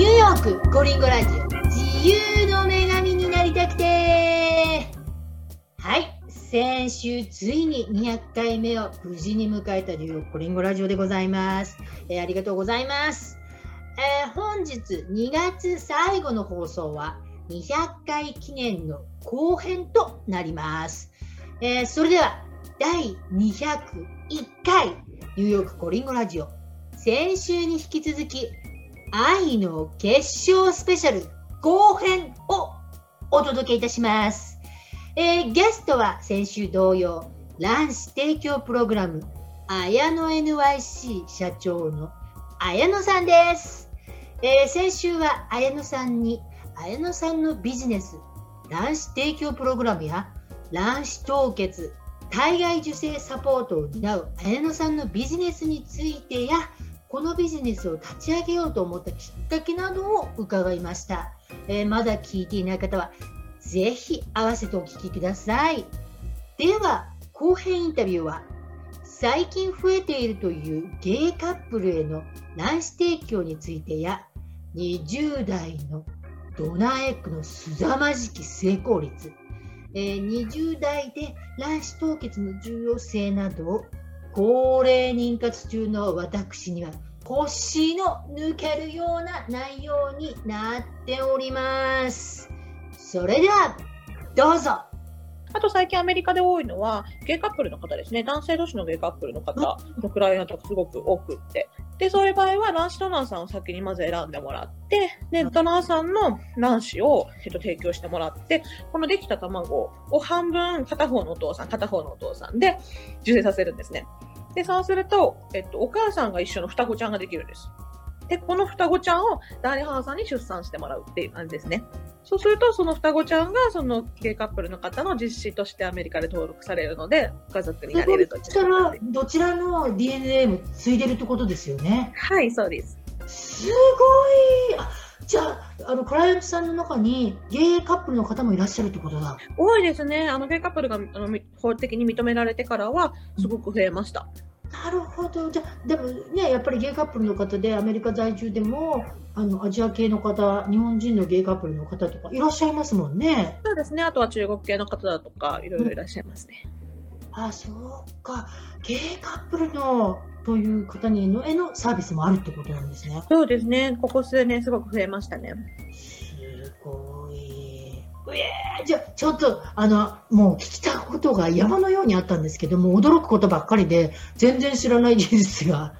ニューヨークコリンゴラジオ。自由の女神になりたくてはい。先週ついに200回目を無事に迎えたニューヨークコリンゴラジオでございます、えーありがとうございます、えー本日2月最後の放送は200回記念の後編となります、えーそれでは第201回ニューヨークコリンゴラジオ。先週に引き続き愛の結晶スペシャル後編をお届けいたします。えーゲストは先週同様、卵子提供プログラム、綾野 NYC 社長の綾野さんです。えー先週は綾野さんに、綾野さんのビジネス、卵子提供プログラムや卵子凍結、体外受精サポートを担う綾野さんのビジネスについてや、このビジネスを立ち上げようと思ったきっかけなどを伺いました。えーまだ聞いていない方は、ぜひ合わせてお聞きください。では、後編インタビューは、最近増えているというゲイカップルへの卵子提供についてや、20代のドナーエッグの凄まじき成功率、えー20代で卵子凍結の重要性などを高齢妊活中の私には腰の抜けるような内容になっております。それでは、どうぞ。あと最近アメリカで多いのは、ゲイカップルの方ですね。男性同士のゲイカップルの方のクライアントがすごく多くって。で、そういう場合は卵子ドナーさんを先にまず選んでもらって、で、ドナーさんの卵子を、えっと、提供してもらって、このできた卵を半分片方のお父さん、片方のお父さんで受精させるんですね。で、そうすると、えっと、お母さんが一緒の双子ちゃんができるんです。で、この双子ちゃんを代理母さんに出産してもらうっていう感じですね。そうすると、その双子ちゃんが、そのゲイカップルの方の実子としてアメリカで登録されるので、ご家族になれるとしたら、どちらの DNA もついでるってことですよね？はい、そうです。すごい。あじゃあ、あの、クライアントさんの中にゲイカップルの方もいらっしゃるってことだ。多いですね。あの、ゲイカップルがあのみ法的に認められてからは、すごく増えました。なるほど。じゃあ、でもね、やっぱりゲイカップルの方で、アメリカ在住でも、あの、アジア系の方、日本人のゲイカップルの方とかいらっしゃいますもんね。そうですね。あとは中国系の方だとか、いろいろいらっしゃいますね。あ、そうか。ゲイカップルの、という方にのへのサービスもあるってことなんですね。そうですね。ここ数年すごく増えましたね。すごい。うえーじゃあ、ちょっと、あの、もう聞きたいことが山のようにあったんですけども、驚くことばっかりで、全然知らない事実が。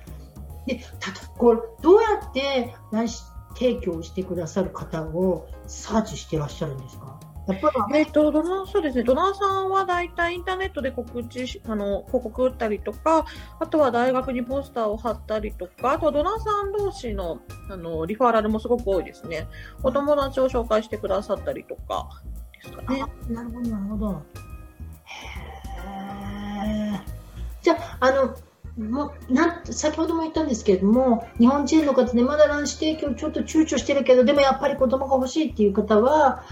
で、たと、これ、どうやって卵子提供してくださる方をサーチしてらっしゃるんですか？やっぱり、えっと、ドナー、そうですね。ドナーさんは大体インターネットで告知し、あの、広告打ったりとか、あとは大学にポスターを貼ったりとか、あとはドナーさん同士の、あの、リファーラルもすごく多いですね。お友達を紹介してくださったりとか、ですかね。あなるほど、なるほど。へーじゃあ、あの、もうなん先ほども言ったんですけれども、日本人の方でまだ卵子提供ちょっと躊躇してるけど、でもやっぱり子供が欲しいっていう方は、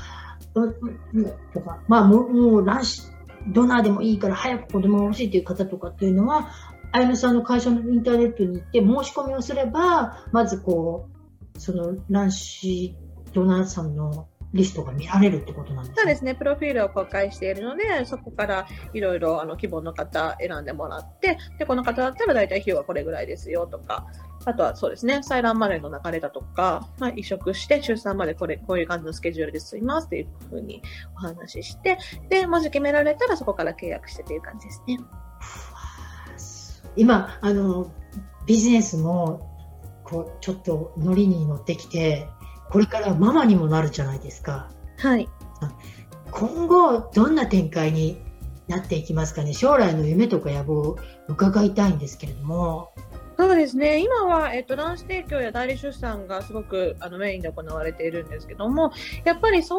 うんうんとか、まあもうもう卵子ドナーでもいいから早く子供が欲しいっていう方とかっていうのは、あやめさんの会社のインターネットに行って申し込みをすれば、まずこう、その卵子ドナーさんのリストが見られるってことなんですね。そうですね。プロフィールを公開しているので、そこからいろいろ、あの、希望の方選んでもらって、で、この方だったら大体費用はこれぐらいですよとか、あとはそうですね、採卵までの流れだとか、まあ、移植して出産までこれ、こういう感じのスケジュールで進みますっていうふうにお話しして、で、もし決められたらそこから契約してという感じですね。今あのビジネスもこうちょっとノリに乗ってきてこれからママにもなるじゃないですか。はい。今後どんな展開になっていきますかね。将来の夢とか野望を伺いたいんですけれどもそうですね。今は、えっと、卵子提供や代理出産がすごくあのメインで行われているんですけども、やっぱりそ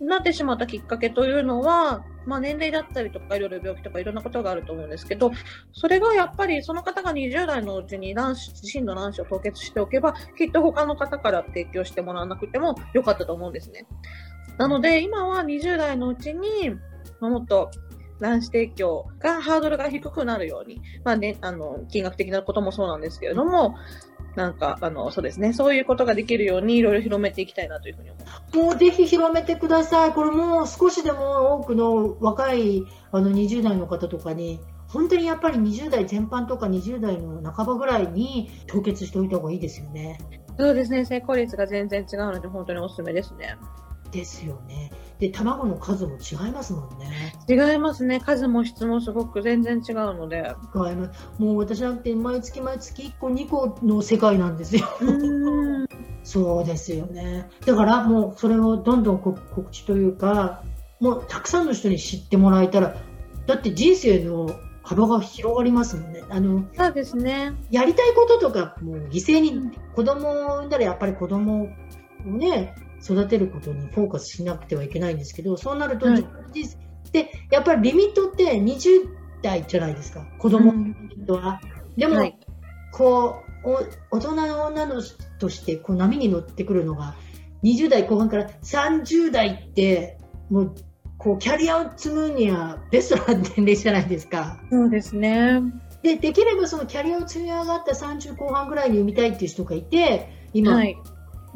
うなってしまったきっかけというのは、まあ年齢だったりとか、いろいろ病気とかいろんなことがあると思うんですけど、それがやっぱりその方が20代のうちに卵子、自身の卵子を凍結しておけば、きっと他の方から提供してもらわなくてもよかったと思うんですね。なので、今は20代のうちに、もっと卵子提供がハードルが低くなるように、まあね、あの、金額的なこともそうなんですけれども、なんか、あの、そうですね、そういうことができるようにいろいろ広めていきたいなというふうに思います。もうぜひ広めてください。これもう少しでも多くの若いあの20代の方とかに、本当にやっぱり20代前半とか20代の半ばぐらいに凍結しておいた方がいいですよね。そうですね、成功率が全然違うので、本当におすすめですね。ですよね。で、卵の数も違いますもんね。違いますね、数も質もすごく全然違うので。もう私なんて毎月毎月1個2個の世界なんですよ。うん。そうですよね。だからもうそれをどんどんこ告知というか、もうたくさんの人に知ってもらえたら、だって人生の幅が広がりますもんね。あの、そうですね。やりたいこととか、もう犠牲に、子供を産んだらやっぱり子供をね、育てることにフォーカスしなくてはいけないんですけど、そうなると、はいで、やっぱりリミットって20代じゃないですか、子供のリミットは。でも、はいこう、お大人の女の人としてこう波に乗ってくるのが、20代後半から30代って、もう、こう、キャリアを積むにはベストな年齢じゃないですか。そうですね。で、できればそのキャリアを積み上がった30後半ぐらいに産みたいっていう人がいて、今、はい。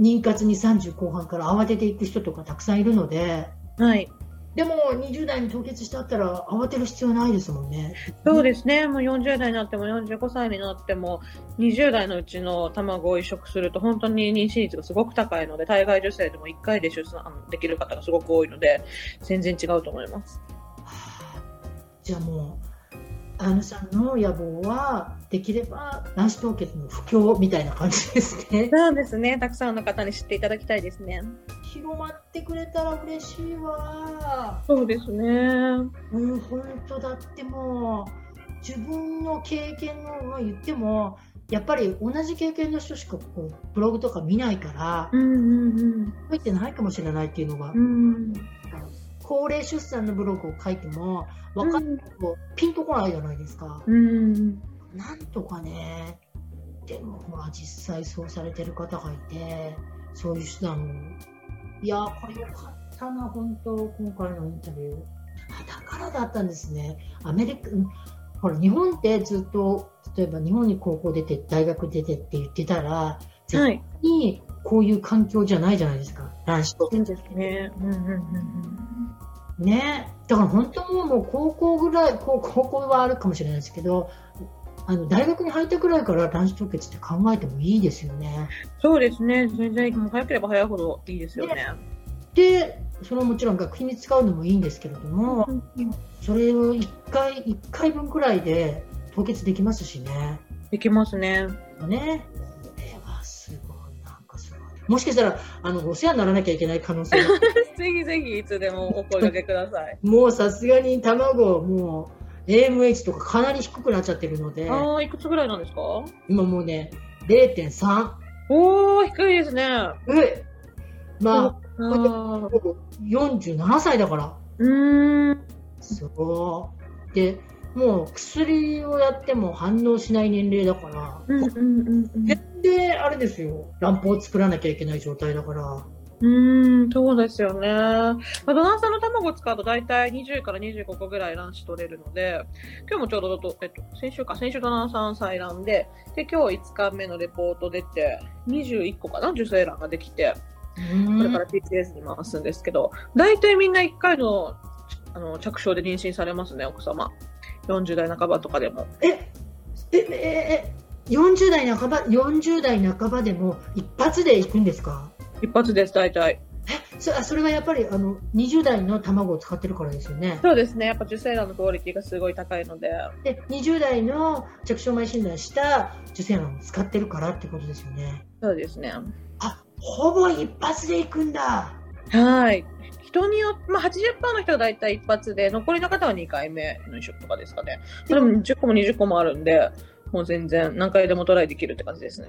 妊活に30後半から慌てていく人とかたくさんいるので、はい。でも20代に凍結してあったら慌てる必要ないですもんね。そうですね。もう40代になっても45歳になっても20代のうちの卵を移植すると本当に妊娠率がすごく高いので、体外受精でも1回で出産できる方がすごく多いので、全然違うと思います。はあじゃあもう、あのさんの野望は、できれば卵子凍結の布教みたいな感じですね。そうですね。たくさんの方に知っていただきたいですね。広まってくれたら嬉しいわ。そうですね。うん、本当だってもう、自分の経験を言っても、やっぱり同じ経験の人しかこうブログとか見ないから、うんうん入ってないかもしれないっていうのが、うん。高齢出産のブログを書いても、分かってもピンとこないじゃないですか。うん。なんとかね、でもまあ実際そうされてる方がいて、そういう手段を。いや、これよかったな、本当、今回のインタビュー。だからだったんですね。アメリカ、ほら、日本ってずっと、例えば日本に高校出て、大学出てって言ってたら、絶対はい。にこういう環境じゃないじゃないですか、男子と。そうですね。うんうんうんね、だから本当もうもう高校ぐらい、高高校はあるかもしれないですけど、あの大学に入ったぐらいから卵子凍結って考えてもいいですよね。そうですね。全然、もう早ければ早いほどいいですよね。で、それはもちろん学費に使うのもいいんですけれども、それを1回、一回分くらいで凍結できますしね。できますね。ね。もしかしたら、あの、お世話にならなきゃいけない可能性が ぜひぜひいつでもお声掛けください。もうさすがに卵、もう AMH とかかなり低くなっちゃってるので、ああ、いくつぐらいなんですか？今もうね、0.3。おー、低いですね。えまあ、あー47歳だから。うーん。そう。で、もう薬をやっても反応しない年齢だから、うんうんうんうん。全然あれですよ。卵胞を作らなきゃいけない状態だから。うーん、そうですよね。まあ、ドナーさんの卵を使うと大体20から25個ぐらい卵子取れるので、今日もちょうどと、えっと、先週か、先週ドナーさん採卵で、で、今日5日目のレポート出て、21個かな、受精卵ができて、これから PCS に回すんですけど、大体みんな1回のあの着床で妊娠されますね、奥様。40代半ばとかでも。え、え、え、え、40代半ば、40代半ばでも一発で行くんですか？一発です、大体。そあそれはやっぱりあの20代の卵を使ってるからですよね？そうですね。やっぱ受精卵のクオリティがすごい高いので。で、20代の着床前診断した受精卵を使ってるからってことですよね？そうですね。あ、ほぼ一発で行くんだ。はい。人によって、まあ、80%の人が大体一発で、残りの方は2回目の移植とかですかね。それも10個も20個もあるんで、もう全然何回でもトライできるって感じですね。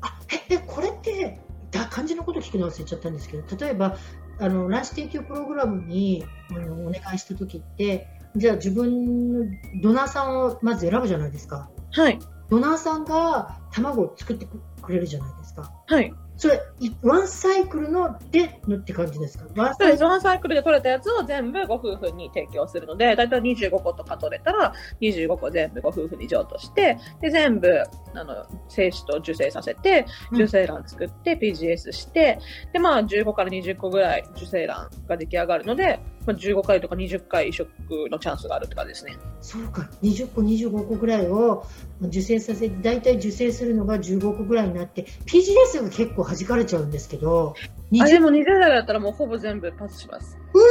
あ、え、えこれって、だ漢字のこと聞くの忘れちゃったんですけど、例えば、あの、卵子提供プログラムにあのお願いしたときって、じゃあ自分のドナーさんをまず選ぶじゃないですか。はい。ドナーさんが卵を作ってくれるじゃないですか。はい。それ、いワンサイクルのでのって感じですか？ワン。サイクル。ワンサイクルで取れたやつを全部ご夫婦に提供するので、だいたい25個とか取れたら、25個全部ご夫婦に譲渡して、で、全部、あの、精子と受精させて、うん。受精卵作って PGS して、で、まあ、15から20個ぐらい受精卵が出来上がるので、まあ、15回とか20回移植のチャンスがあるって感じですね。そうか、20個、25個ぐらいを受精させて、大体受精するのが15個ぐらいになって、PGS が結構弾かれちゃうんですけど、あ、で20も20代だったらもうほぼ全部パスします。うっ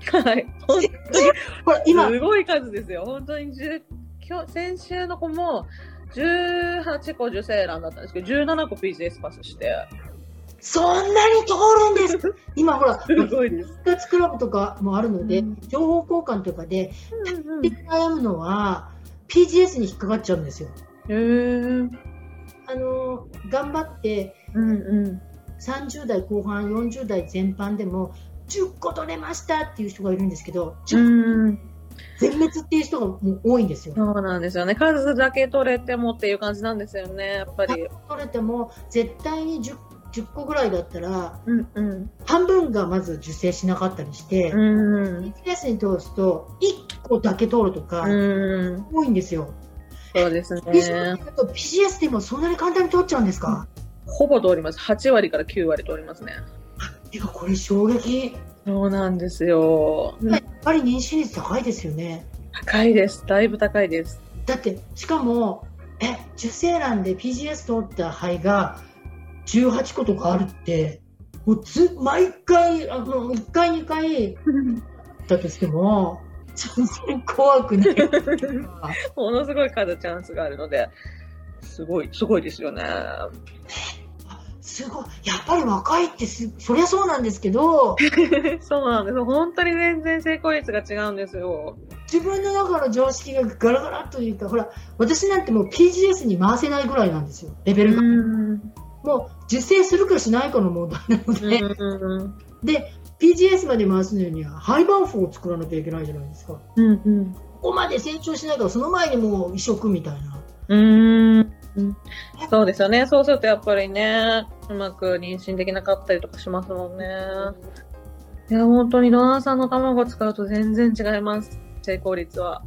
そはい。本これ今、すごい数ですよ。本当に10今日、先週の子も、18個受精卵だったんですけど、17個 PGS パスして、そんなに通るんです 今ほら、すごいです。復活クラブとかもあるので、うん情報交換とかで、うんで悩むのは、PGS に引っかかっちゃうんですよ。へーあの頑張ってうんうん。30代後半、40代全般でも10個取れましたっていう人がいるんですけど、うん、全滅っていう人がもう多いんですよ。そうなんですよね。数だけ取れてもっていう感じなんですよね、やっぱり。取れても絶対に 10, 10個ぐらいだったらうんうん。半分がまず受精しなかったりして、うん。PGS に通すと1個だけ通るとかうん。多いんですよ。そうですでね。PGS でもそんなに簡単に通っちゃうんですか、ほぼ通ります。8割から9割通りますね。いやこれ衝撃。そうなんですよ。やっぱり妊娠率高いですよね。高いです。だいぶ高いです。だってしかもえ受精卵で PGS 通った肺が18個とかあるってもうず毎回あの1回2回だとしても全然怖くない ものすごい数チャンスがあるので、すごい、すごいですよね。すごいやっぱり若いってすそりゃそうなんですけど そうなんです。本当に全然成功率が違うんですよ。自分の中の常識がガラガラというかほら私なんてもう PGS に回せないぐらいなんですよレベルが、うん。もう受精するかしないかの問題なので、うん。で PGS まで回すのには廃盤符を作らなきゃいけないじゃないですかうん。うん。ここまで成長しないからその前にもう移植みたいなうん。そうですよね。そうするとやっぱりね、うまく妊娠できなかったりとかしますもんね。いや、本当にドナーさんの卵を使うと全然違います。成功率は。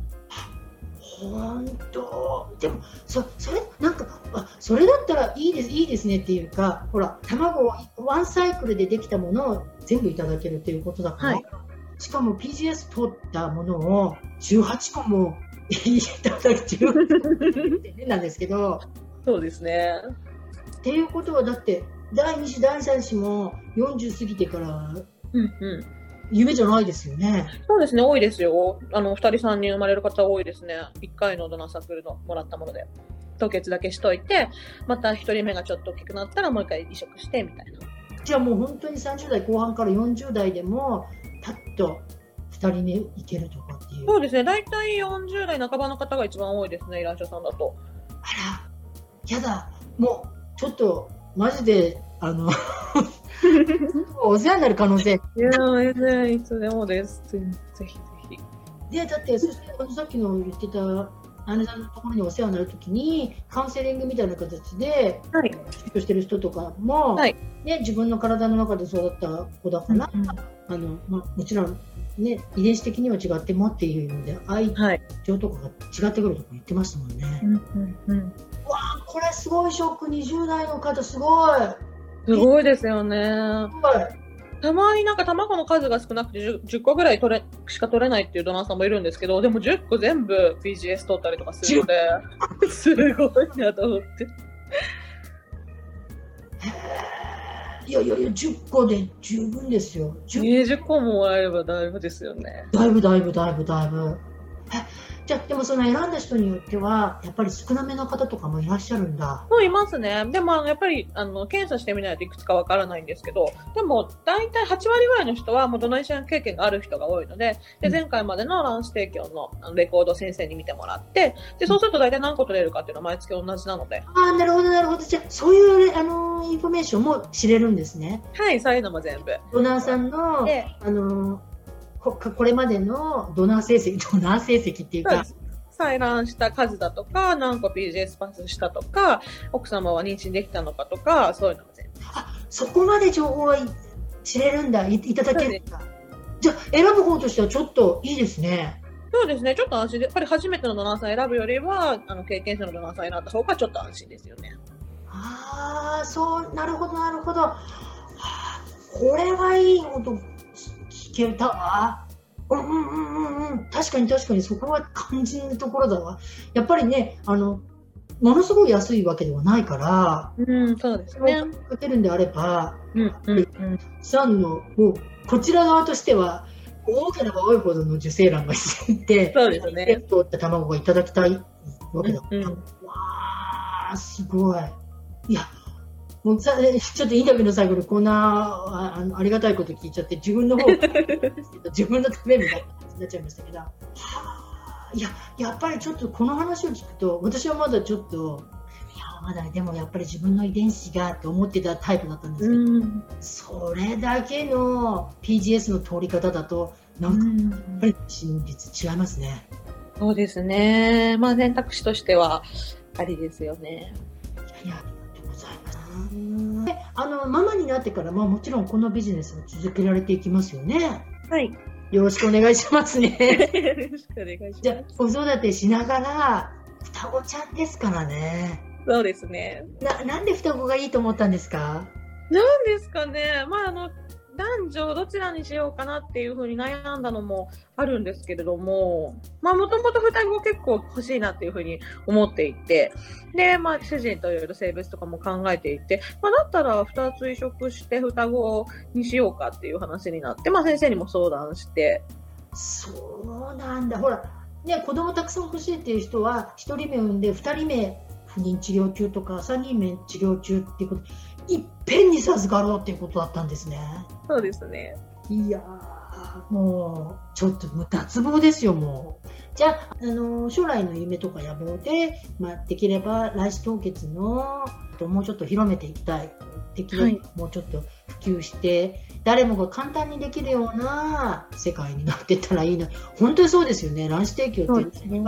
本当でもそそれなんかあそれだったらいいですいいですねっていうかほら卵をワンサイクルでできたものを全部いただけるっていうことだから、はいしかも PGS 取ったものを18個もいただく18って変なんですけど そうですね。っていうことはだって第2子第3子も40過ぎてからうんうん。夢じゃないですよね。そうですね、多いですよ。あの、二人三人生まれる方多いですね。一回のドナーサークルのもらったもので。凍結だけしといて、また一人目がちょっと大きくなったらもう一回移植してみたいな。じゃあもう本当に30代後半から40代でもパッと2人に行けるとかっていう。そうですね、大体40代半ばの方が一番多いですね、依頼者さんだと。あら、やだ、もうちょっとマジで、あの、お世話になる可能性。いやー、全然いつでもです。ぜぜひぜひ。で、だって、そしてさっきの言ってた、姉さんのところにお世話になるときに、カウンセリングみたいな形で、はい。出してる人とかも、はいね、自分の体の中で育った子だから、うんうんあのまあ、もちろん、ね、遺伝子的には違ってもっていうので、愛はい。情とかが違ってくるとか言ってましたもんね。うんうんうん。これすごいショック、20代の方、すごい。すごいですよね。すごいたまになんか卵の数が少なくて 10, 10個ぐらい取れしか取れないっていうドナーさんもいるんですけど、でも10個全部 PGS 取ったりとかするので、すごいなと思って。いやいやいや、10個で十分ですよ。10 20個ももらえればだいぶですよね。だいぶだいぶだいぶだいぶ。えじゃあ、でもその選んだ人によっては、やっぱり少なめの方とかもいらっしゃるんだ。もういますね。でも、あのやっぱり、あの、検査してみないといくつかわからないんですけど、でも、大体8割ぐらいの人は、もうドナーション経験がある人が多いので、で、うん前回までの卵子提供のレコードを先生に見てもらって、で、そうすると大体何個取れるかっていうのは毎月同じなので、ああ、なるほど、なるほど。じゃあ、そういう、あのインフォメーションも知れるんですね。はい、そういうのも全部。ドナーさんの、で、あのここれまでのドナー成績、ドナー成績っていうか。採卵した数だとか、何個 PGS パスしたとか、奥様は妊娠できたのかとか、そういうのも全部。あそこまで情報は知れるんだ。いいただけるんだ。じゃあ選ぶ方としてはちょっといいですね。そうですね、ちょっと安心で、やっぱり初めてのドナーさん選ぶよりは、あの経験者のドナーさん選んだ方がちょっと安心ですよね。ああそうなるほどなるほど、はあ、これはいいこと聞けた？わうんうんうんうんうん確かに確かにそこは肝心なところだわやっぱりねあのものすごい安いわけではないから、うん、そうですね。かけるんであれば、うん、うん、うん。さんの、もう、こちら側としては、多ければ多いほどの受精卵が必要で、そうですね。通った卵がいただきたいわけだから、うんうんわー、すごい。いや、もうさちょっとインタビューの最後にこんなああのありがたいこと聞いちゃって、自分の方、自分のためみたいな感じになっちゃいましたけど、はあ、いや、やっぱりちょっとこの話を聞くと、私はまだちょっと、いや、まだでもやっぱり自分の遺伝子がと思ってたタイプだったんですけど、うん。それだけの PGS の通り方だと、なんかやっぱり真実違いますね。そうですね。まあ選択肢としてはありですよね。いや、います。であのママになってからももちろんこのビジネスを続けられていきますよね。はい。よろしくお願いしますね。よろしくお願いします。じゃあ子育てしながら双子ちゃんですからね。そうですね。ななんで双子がいいと思ったんですか？なんですかね。まああの男女どちらにしようかなっていうふうに悩んだのもあるんですけれども、まあもともと双子結構欲しいなっていうふうに思っていて、で、まあ主人といろいろ性別とかも考えていて、まあだったら2つ移植して双子にしようかっていう話になって、まあ先生にも相談して、そうなんだ。ほらね子供たくさん欲しいっていう人は一人目産んで二人目不妊治療中とか三人目治療中っていうこといっぺんに授かろうっていうことだったんですね。そうですね。いやー、もう、ちょっともう脱帽ですよ、もう。じゃあ、あのー将来の夢とか野望で、まあ、できれば、卵子凍結の、ともうちょっと広めていきたい。できれば、はいもうちょっと普及して、誰もが簡単にできるような世界になってったらいいな。本当にそうですよね。卵子提供って、すね。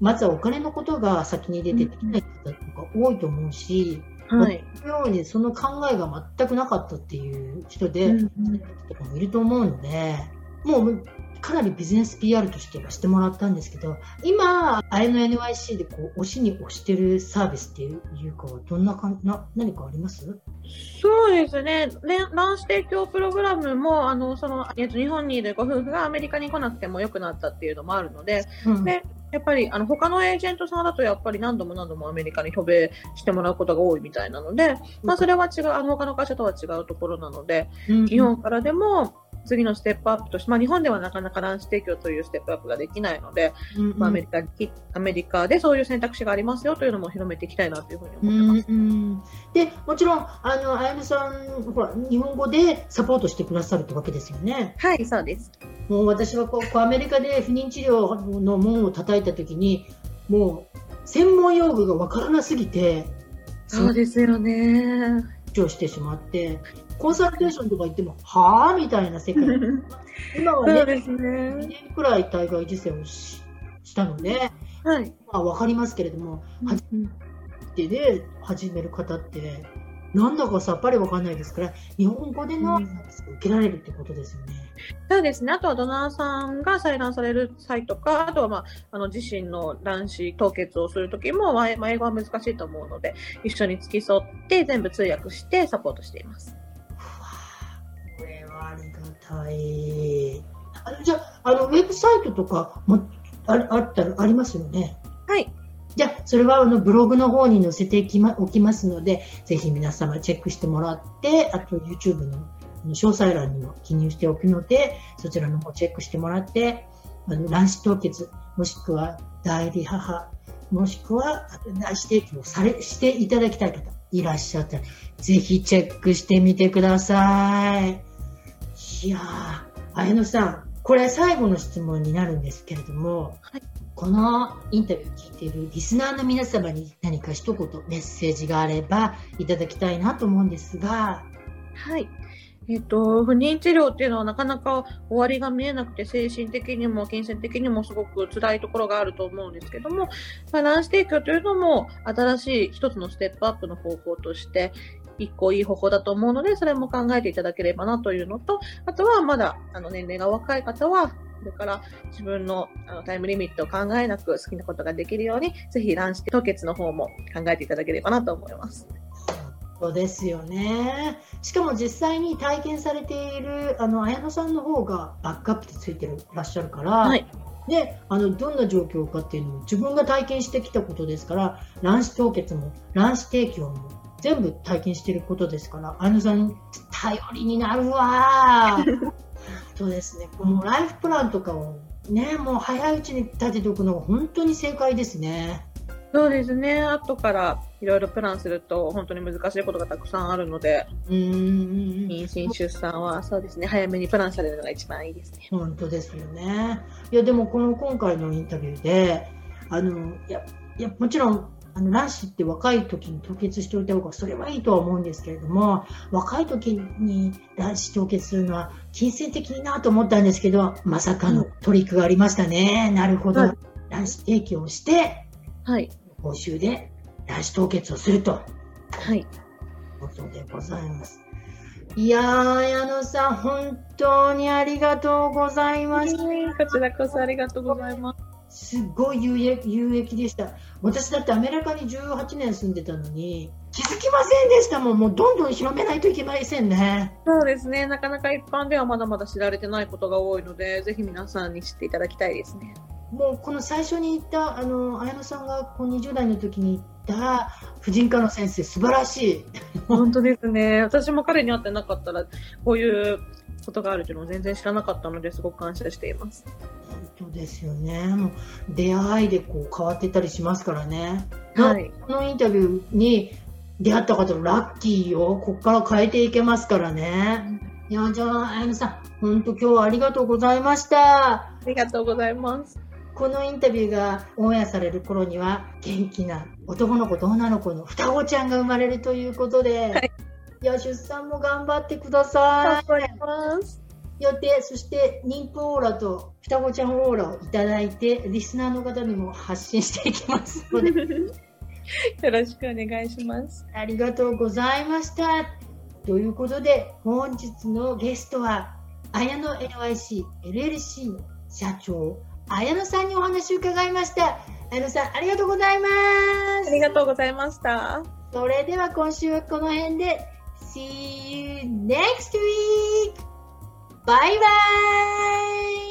まずはお金のことが先に出てできない方とか多いと思うし、はい。このようにその考えが全くなかったっていう人で、うんとかもいると思うので、もうかなりビジネス PR としてはしてもらったんですけど、今、あれの NYC でこう押しに押してるサービスっていうかは、どんなかな、何かあります？そうですね。ね卵子提供プログラムも、あの、その、えっと、日本にいるご夫婦がアメリカに来なくても良くなったっていうのもあるので、うん。でやっぱり、あの、他のエージェントさんだと、やっぱり何度も何度もアメリカに渡米してもらうことが多いみたいなので、まあ、それは違う、あの、他の会社とは違うところなので、うん。日本からでも、次のステップアップとして、まあ、日本ではなかなか卵子提供というステップアップができないので、うんまあ、アメリカに、アメリカでそういう選択肢がありますよというのも広めていきたいなというふうにう思ってます。んうんでもちろん、あの、あやめさん、ほら、日本語でサポートしてくださるってわけですよね。はい、そうです。もう私はこうアメリカで不妊治療の門を叩いたときに、もう専門用語がわからなすぎて、そうですよね。してしまって、コンサルテーションとか行っても、はぁみたいな世界。今はね、そうです2ね。年くらい体外受精をししたので、はい。まあ、わかりますけれども、初めてで始める方って、なんだかさっぱりわかんないですから、日本語でのサービスを受けられるってことですよね。そうですね。あとはドナーさんが採卵される際とか、あとは、まあ、あの自身の卵子凍結をするときも、英語は難しいと思うので、一緒に付き添って全部通訳してサポートしています。ありがたい。あのじゃあ、あのウェブサイトとかもああったらありますよね？はい。じゃあ、それはあのブログの方に載せてきまおきますので、ぜひ皆様チェックしてもらって、あと YouTube の詳細欄にも記入しておくので、そちらの方チェックしてもらって、あの卵子凍結、もしくは代理母、もしくは卵子提供されしていただきたい方いらっしゃったら、ぜひチェックしてみてください。いやー、綾野さん、これ最後の質問になるんですけれども、はいこのインタビューを聞いているリスナーの皆様に何か一言メッセージがあればいただきたいなと思うんですが、はい。えっと、不妊治療っていうのはなかなか終わりが見えなくて、精神的にも金銭的にもすごく辛いところがあると思うんですけども、まあ、卵子提供というのも新しい一つのステップアップの方法として一個いい方法だと思うので、それも考えていただければなというのと、あとはまだあの年齢が若い方は、それから自分のあのタイムリミットを考えなく好きなことができるように、ぜひ卵子凍結の方も考えていただければなと思います。そうですよね。しかも実際に体験されているあの綾野さんの方がバックアップでついてるらっしゃるから、はい。であのどんな状況かっていうのを自分が体験してきたことですから卵子凍結も卵子提供も全部体験していることですから綾野さん頼りになるわー そうですねこのライフプランとかをねもう早いうちに立てておくのが本当に正解ですね。そうですね。後からいろいろプランすると本当に難しいことがたくさんあるので、うーん妊娠出産はそうですね。早めにプランされるのが一番いいですね。本当ですよね。いやでもこの今回のインタビューであのいやいやもちろんあの卵子って若い時に凍結しておいた方がそれはいいとは思うんですけれども若い時に卵子凍結するのは金銭的になと思ったんですけどまさかのトリックがありましたね。なるほど、はい卵子提供してはい。報酬で卵子凍結をすると。はい。ことでございます。いやー、矢野さん、本当にありがとうございました。こちらこそありがとうございます。すごい有益有益でした。私だってアメリカに18年住んでたのに、気づきませんでしたもん。もうどんどん広めないといけませんね。そうですね。なかなか一般ではまだまだ知られてないことが多いので、ぜひ皆さんに知っていただきたいですね。もうこの最初に言った、あの、綾野さんがこう20代の時に言った婦人科の先生、素晴らしい。本当ですね。私も彼に会ってなかったら、こういうことがあるというのを全然知らなかったので、すごく感謝しています。本当ですよね。もう出会いでこう変わってたりしますからね。はい。このインタビューに出会った方ラッキーよ。ここから変えていけますからね。いや、じゃあ、あやのさん、本当今日はありがとうございました。ありがとうございます。このインタビューがオンエアされる頃には、元気な男の子と女の子の双子ちゃんが生まれるということで、はいいや、出産も頑張ってくださ頑張ります。い。予定、そして妊婦オーラと双子ちゃんオーラをいただいて、リスナーの方にも発信していきますので、よろしくお願いします。ありがとうございました。ということで、本日のゲストは、綾野 NYC LLC の社長、綾野さんにお話を伺いました。綾野さん、ありがとうございます。ありがとうございました。それでは今週はこの辺で、See you next week! バイバイ